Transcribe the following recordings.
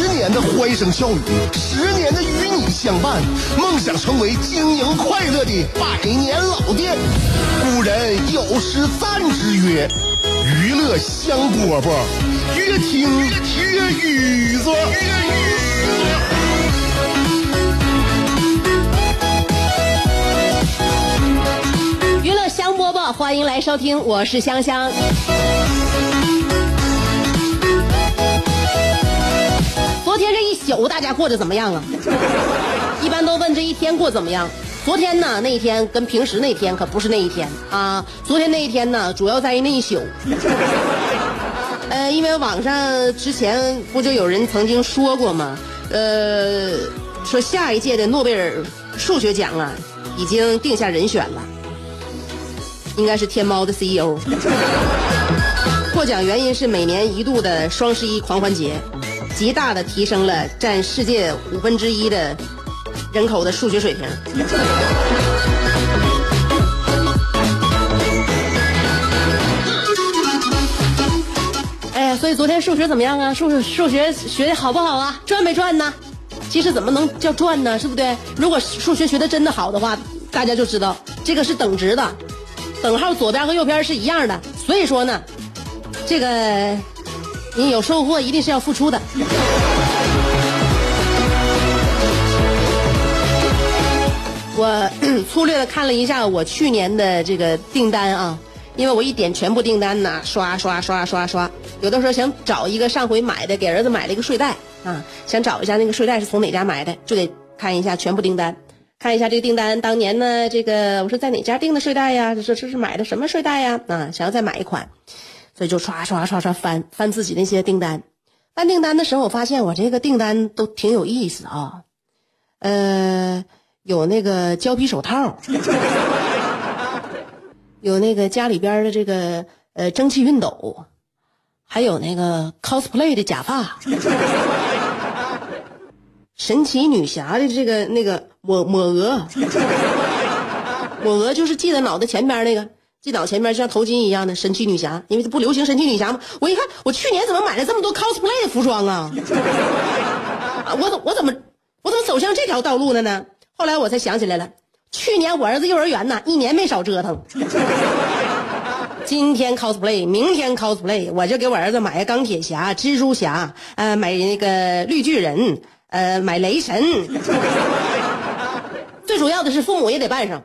十年的欢声笑语，十年的与你相伴，梦想成为经营快乐的百年老店。古人有诗赞之曰：“娱乐香饽饽，越听越雨子。”娱乐香饽饽，欢迎来收听，我是香香。昨天这一宿大家过得怎么样啊？一般都问这一天过怎么样。昨天呢，那一天跟平时那一天可不是那一天啊。昨天那一天呢，主要在于那一宿。呃，因为网上之前不就有人曾经说过吗？呃，说下一届的诺贝尔数学奖啊，已经定下人选了，应该是天猫的 CEO。获奖原因是每年一度的双十一狂欢节。极大的提升了占世界五分之一的人口的数学水平。哎呀，所以昨天数学怎么样啊？数数学学的好不好啊？赚没赚呢？其实怎么能叫赚呢？是不对？如果数学学的真的好的话，大家就知道这个是等值的，等号左边和右边是一样的。所以说呢，这个。你有收获，一定是要付出的。我粗略的看了一下我去年的这个订单啊，因为我一点全部订单呢，刷刷刷刷刷。有的时候想找一个上回买的，给儿子买了一个睡袋啊，想找一下那个睡袋是从哪家买的，就得看一下全部订单，看一下这个订单当年呢，这个我说在哪家订的睡袋呀？这这是买的什么睡袋呀？啊，想要再买一款。所以就刷刷刷刷翻翻自己那些订单，翻订单的时候，我发现我这个订单都挺有意思啊，呃，有那个胶皮手套，有那个家里边的这个呃蒸汽熨斗，还有那个 cosplay 的假发，神奇女侠的这个那个抹抹额，抹额就是系在脑袋前边那个。这脑前面像头巾一样的神奇女侠，因为它不流行神奇女侠吗？我一看，我去年怎么买了这么多 cosplay 的服装啊？我怎我怎么我怎么走向这条道路了呢？后来我才想起来了，去年我儿子幼儿园呢，一年没少折腾。今天 cosplay，明天 cosplay，我就给我儿子买个钢铁侠、蜘蛛侠，呃，买那个绿巨人，呃，买雷神。最主要的是，父母也得扮上。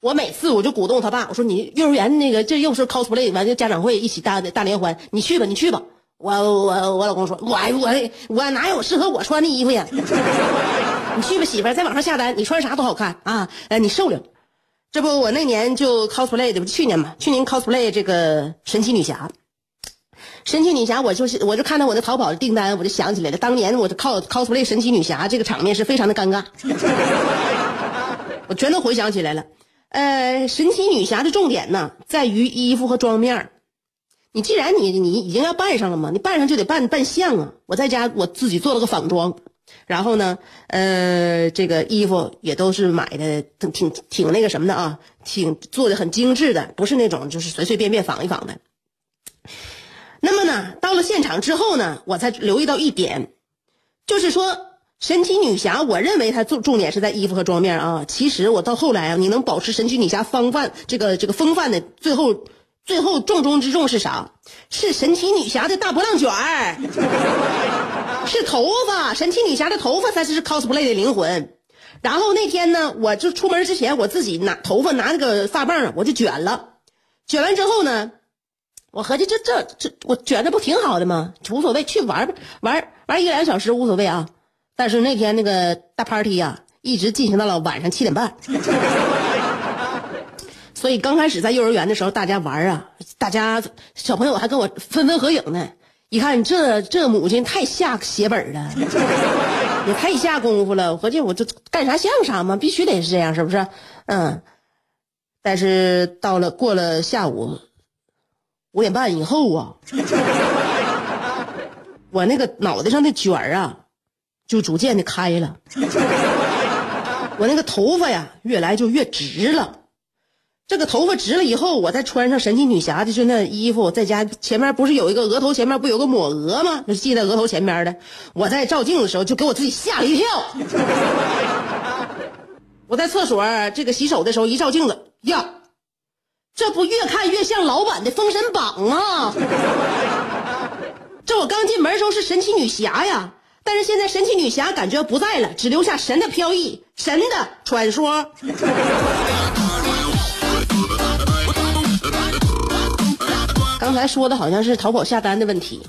我每次我就鼓动他爸，我说你幼儿园那个这又是 cosplay 完就家长会一起大大联欢，你去吧，你去吧。我我我老公说，我我我哪有适合我穿的衣服呀？你去吧，媳妇，在网上下单，你穿啥都好看啊。呃，你受了。这不，我那年就 cosplay 的，不去年嘛，去年 cosplay 这个神奇女侠。神奇女侠，我就是我就看到我的淘宝的订单，我就想起来了，当年我靠 cosplay 神奇女侠这个场面是非常的尴尬，我全都回想起来了。呃，神奇女侠的重点呢，在于衣服和妆面你既然你你已经要扮上了嘛，你扮上就得扮扮相啊。我在家我自己做了个仿妆，然后呢，呃，这个衣服也都是买的挺挺挺那个什么的啊，挺做的很精致的，不是那种就是随随便便仿一仿的。那么呢，到了现场之后呢，我才留意到一点，就是说。神奇女侠，我认为她重重点是在衣服和妆面啊。其实我到后来啊，你能保持神奇女侠风范这个这个风范的，最后最后重中之重是啥？是神奇女侠的大波浪卷儿，是头发。神奇女侠的头发才是 cosplay 的灵魂。然后那天呢，我就出门之前，我自己拿头发拿那个发棒，我就卷了。卷完之后呢，我合计这这这我卷的不挺好的吗？无所谓，去玩吧玩玩一两小时无所谓啊。但是那天那个大 party 呀，一直进行到了晚上七点半。所以刚开始在幼儿园的时候，大家玩啊，大家小朋友还跟我纷纷合影呢。一看这这母亲太下血本了，也太下功夫了。我合计我这干啥像啥嘛，必须得是这样，是不是？嗯。但是到了过了下午五点半以后啊，我那个脑袋上的卷儿啊，就逐渐的开了。我那个头发呀，越来就越直了。这个头发直了以后，我再穿上神奇女侠的就那衣服，在家前面不是有一个额头前面不有个抹额吗？就系在额头前面的。我在照镜子的时候，就给我自己吓了一跳。我在厕所这个洗手的时候，一照镜子。呀，这不越看越像老板的《封神榜》吗？这我刚进门的时候是神奇女侠呀，但是现在神奇女侠感觉不在了，只留下神的飘逸、神的传说。刚才说的好像是淘宝下单的问题，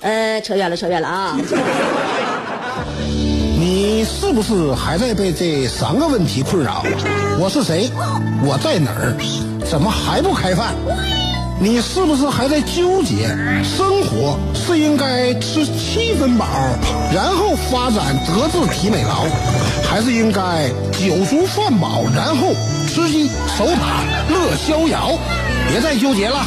呃，扯远了，扯远了啊。你是不是还在被这三个问题困扰？我是谁？我在哪儿？怎么还不开饭？你是不是还在纠结？生活是应该吃七分饱，然后发展德智体美劳，还是应该酒足饭饱，然后吃鸡守塔乐逍遥？别再纠结了。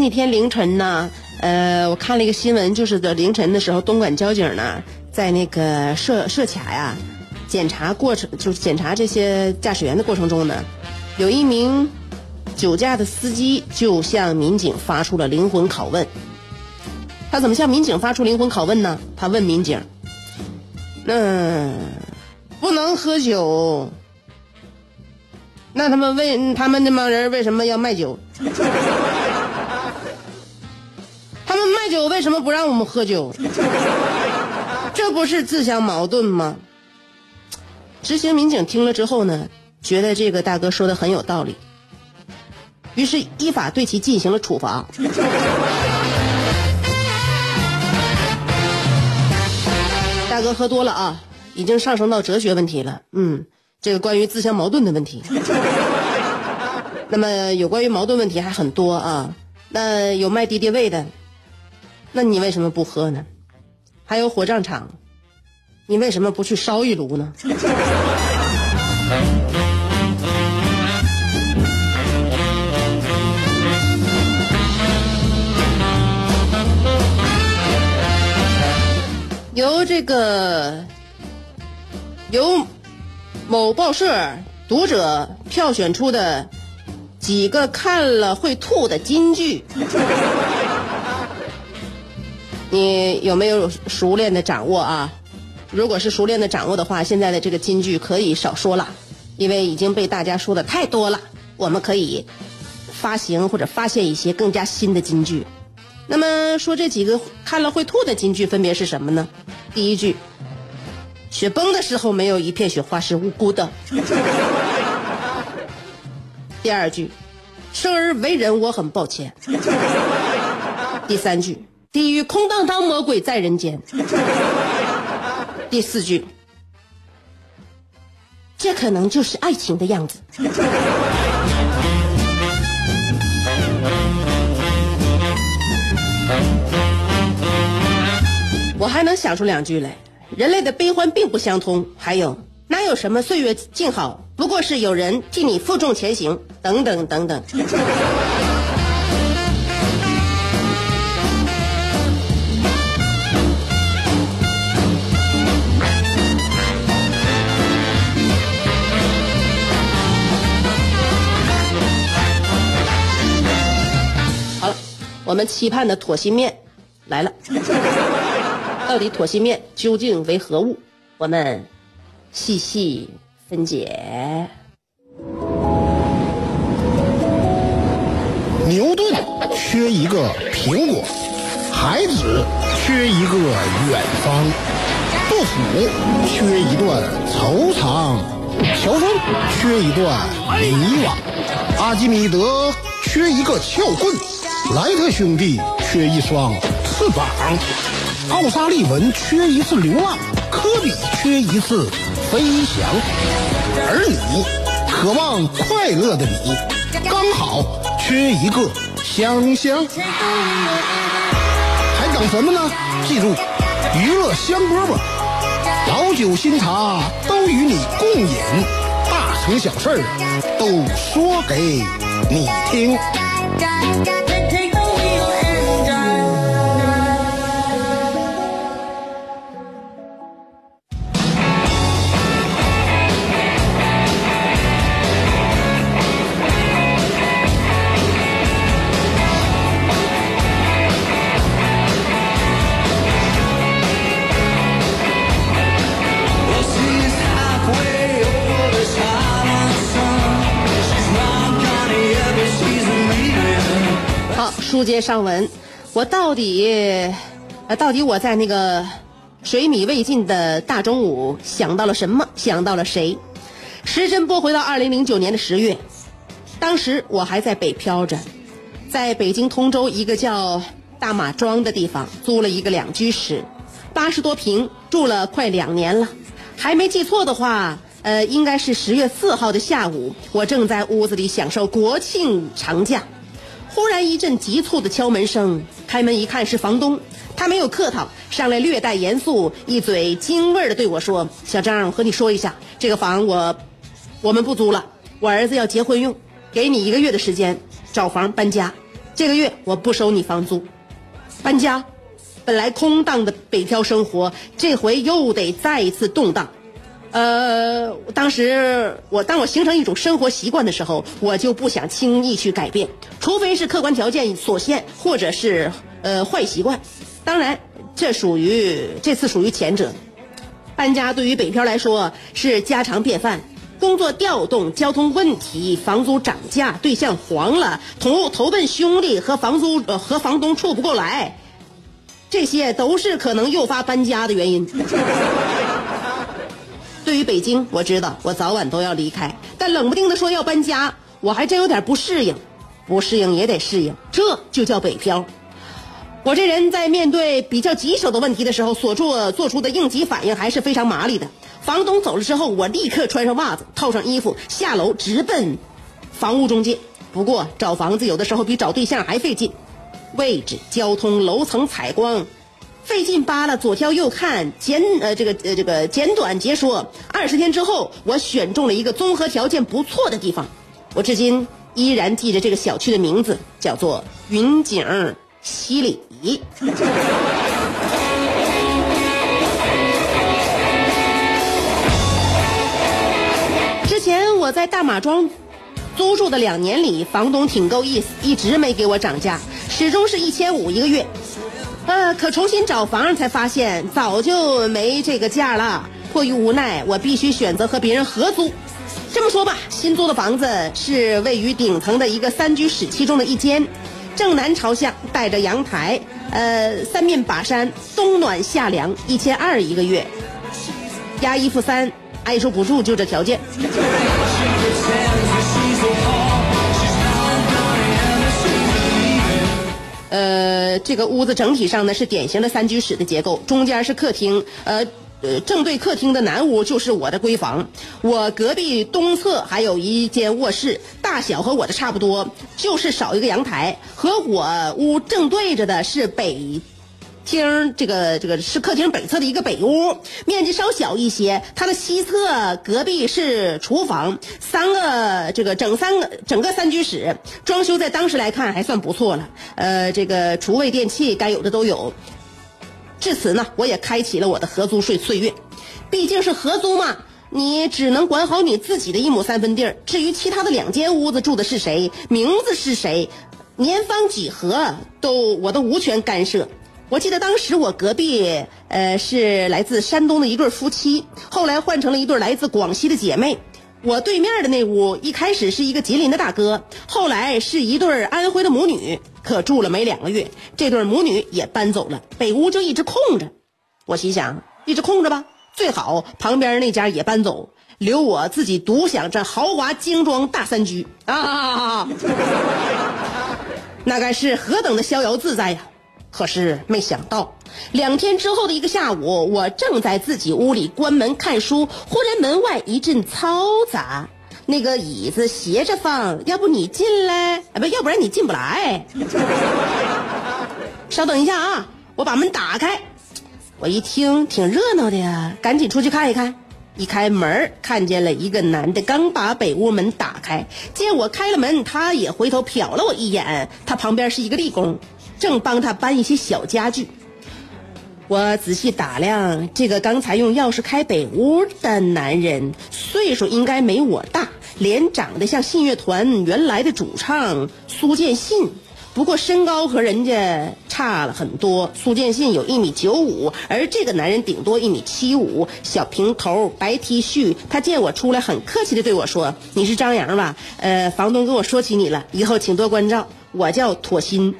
那天凌晨呢，呃，我看了一个新闻，就是在凌晨的时候，东莞交警呢在那个设设卡呀，检查过程就是检查这些驾驶员的过程中呢，有一名酒驾的司机就向民警发出了灵魂拷问。他怎么向民警发出灵魂拷问呢？他问民警：“嗯，不能喝酒，那他们为他们那帮人为什么要卖酒？”酒为什么不让我们喝酒？这不是自相矛盾吗？执行民警听了之后呢，觉得这个大哥说的很有道理，于是依法对其进行了处罚。大哥喝多了啊，已经上升到哲学问题了。嗯，这个关于自相矛盾的问题。那么有关于矛盾问题还很多啊。那有卖敌敌畏的。那你为什么不喝呢？还有火葬场，你为什么不去烧一炉呢？由这个由某报社读者票选出的几个看了会吐的金句。你有没有熟练的掌握啊？如果是熟练的掌握的话，现在的这个金句可以少说了，因为已经被大家说的太多了。我们可以发行或者发现一些更加新的金句。那么说这几个看了会吐的金句分别是什么呢？第一句，雪崩的时候没有一片雪花是无辜的。第二句，生而为人我很抱歉。第三句。地狱空荡荡，魔鬼在人间。第四句，这可能就是爱情的样子。我还能想出两句来：人类的悲欢并不相通，还有哪有什么岁月静好，不过是有人替你负重前行，等等等等。我们期盼的妥心面来了。到底妥心面究竟为何物？我们细细分解。牛顿缺一个苹果，孩子缺一个远方，杜甫缺一段惆怅，乔峰缺一段迷惘，阿基米德缺一个撬棍，莱特兄弟缺一双翅膀，奥沙利文缺一次流浪，科比缺一次飞翔，而你，渴望快乐的你，刚好缺一个香香。还等什么呢？记住，娱乐香饽饽，老酒新茶都与你共饮，大成小事儿都说给你听。书接上文，我到底，呃，到底我在那个水米未进的大中午想到了什么？想到了谁？时针拨回到二零零九年的十月，当时我还在北漂着，在北京通州一个叫大马庄的地方租了一个两居室，八十多平，住了快两年了。还没记错的话，呃，应该是十月四号的下午，我正在屋子里享受国庆长假。忽然一阵急促的敲门声，开门一看是房东，他没有客套，上来略带严肃，一嘴京味儿的对我说：“小张，我和你说一下，这个房我我们不租了，我儿子要结婚用，给你一个月的时间找房搬家，这个月我不收你房租。搬家，本来空荡的北漂生活，这回又得再一次动荡。呃，当时我当我形成一种生活习惯的时候，我就不想轻易去改变，除非是客观条件所限，或者是呃坏习惯。当然，这属于这次属于前者。搬家对于北漂来说是家常便饭，工作调动、交通问题、房租涨价、对象黄了、投投奔兄弟和房租和房东处不过来，这些都是可能诱发搬家的原因。对于北京，我知道我早晚都要离开，但冷不丁的说要搬家，我还真有点不适应。不适应也得适应，这就叫北漂。我这人在面对比较棘手的问题的时候，所做做出的应急反应还是非常麻利的。房东走了之后，我立刻穿上袜子，套上衣服，下楼直奔房屋中介。不过找房子有的时候比找对象还费劲，位置、交通、楼层、采光，费劲扒拉，左挑右看，简呃这个呃这个简短截说。二十天之后，我选中了一个综合条件不错的地方，我至今依然记着这个小区的名字，叫做云景西里。之前我在大马庄租住的两年里，房东挺够意思，一直没给我涨价，始终是一千五一个月。呃，可重新找房才发现早就没这个价了。迫于无奈，我必须选择和别人合租。这么说吧，新租的房子是位于顶层的一个三居室其中的一间，正南朝向，带着阳台，呃，三面把山，冬暖夏凉，一千二一个月，押一付三，爱住不住就这条件。呃，这个屋子整体上呢是典型的三居室的结构，中间是客厅，呃。呃，正对客厅的南屋就是我的闺房，我隔壁东侧还有一间卧室，大小和我的差不多，就是少一个阳台。和我屋正对着的是北厅，这个这个是客厅北侧的一个北屋，面积稍小一些。它的西侧隔壁是厨房，三个这个整三个整个三居室，装修在当时来看还算不错了。呃，这个厨卫电器该有的都有。至此呢，我也开启了我的合租税岁月。毕竟是合租嘛，你只能管好你自己的一亩三分地儿。至于其他的两间屋子住的是谁，名字是谁，年方几何都我都无权干涉。我记得当时我隔壁呃是来自山东的一对夫妻，后来换成了一对来自广西的姐妹。我对面的那屋一开始是一个吉林的大哥，后来是一对安徽的母女。可住了没两个月，这对母女也搬走了，北屋就一直空着。我心想，一直空着吧，最好旁边那家也搬走，留我自己独享这豪华精装大三居啊！那该是何等的逍遥自在呀！可是没想到，两天之后的一个下午，我正在自己屋里关门看书，忽然门外一阵嘈杂，那个椅子斜着放，要不你进来，啊不，要不然你进不来。稍等一下啊，我把门打开。我一听挺热闹的呀，赶紧出去看一看。一开门，看见了一个男的刚把北屋门打开，见我开了门，他也回头瞟了我一眼。他旁边是一个力工，正帮他搬一些小家具。我仔细打量这个刚才用钥匙开北屋的男人，岁数应该没我大，脸长得像信乐团原来的主唱苏建信。不过身高和人家差了很多，苏建信有一米九五，而这个男人顶多一米七五，小平头，白 T 恤。他见我出来，很客气的对我说：“你是张扬吧？呃，房东跟我说起你了，以后请多关照。我叫妥心。”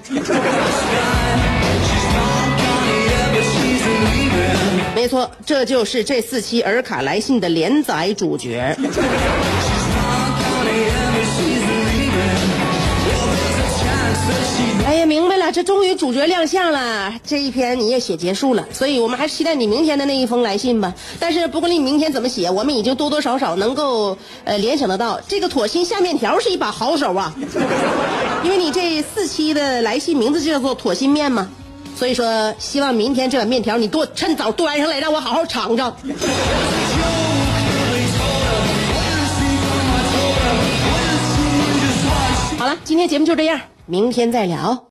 没错，这就是这四期尔卡来信的连载主角。这终于主角亮相了，这一篇你也写结束了，所以我们还是期待你明天的那一封来信吧。但是不管你明天怎么写，我们已经多多少少能够呃联想得到，这个妥心下面条是一把好手啊，因为你这四期的来信名字就叫做妥心面嘛，所以说希望明天这碗面条你多趁早端上来，让我好好尝尝。好了，今天节目就这样，明天再聊。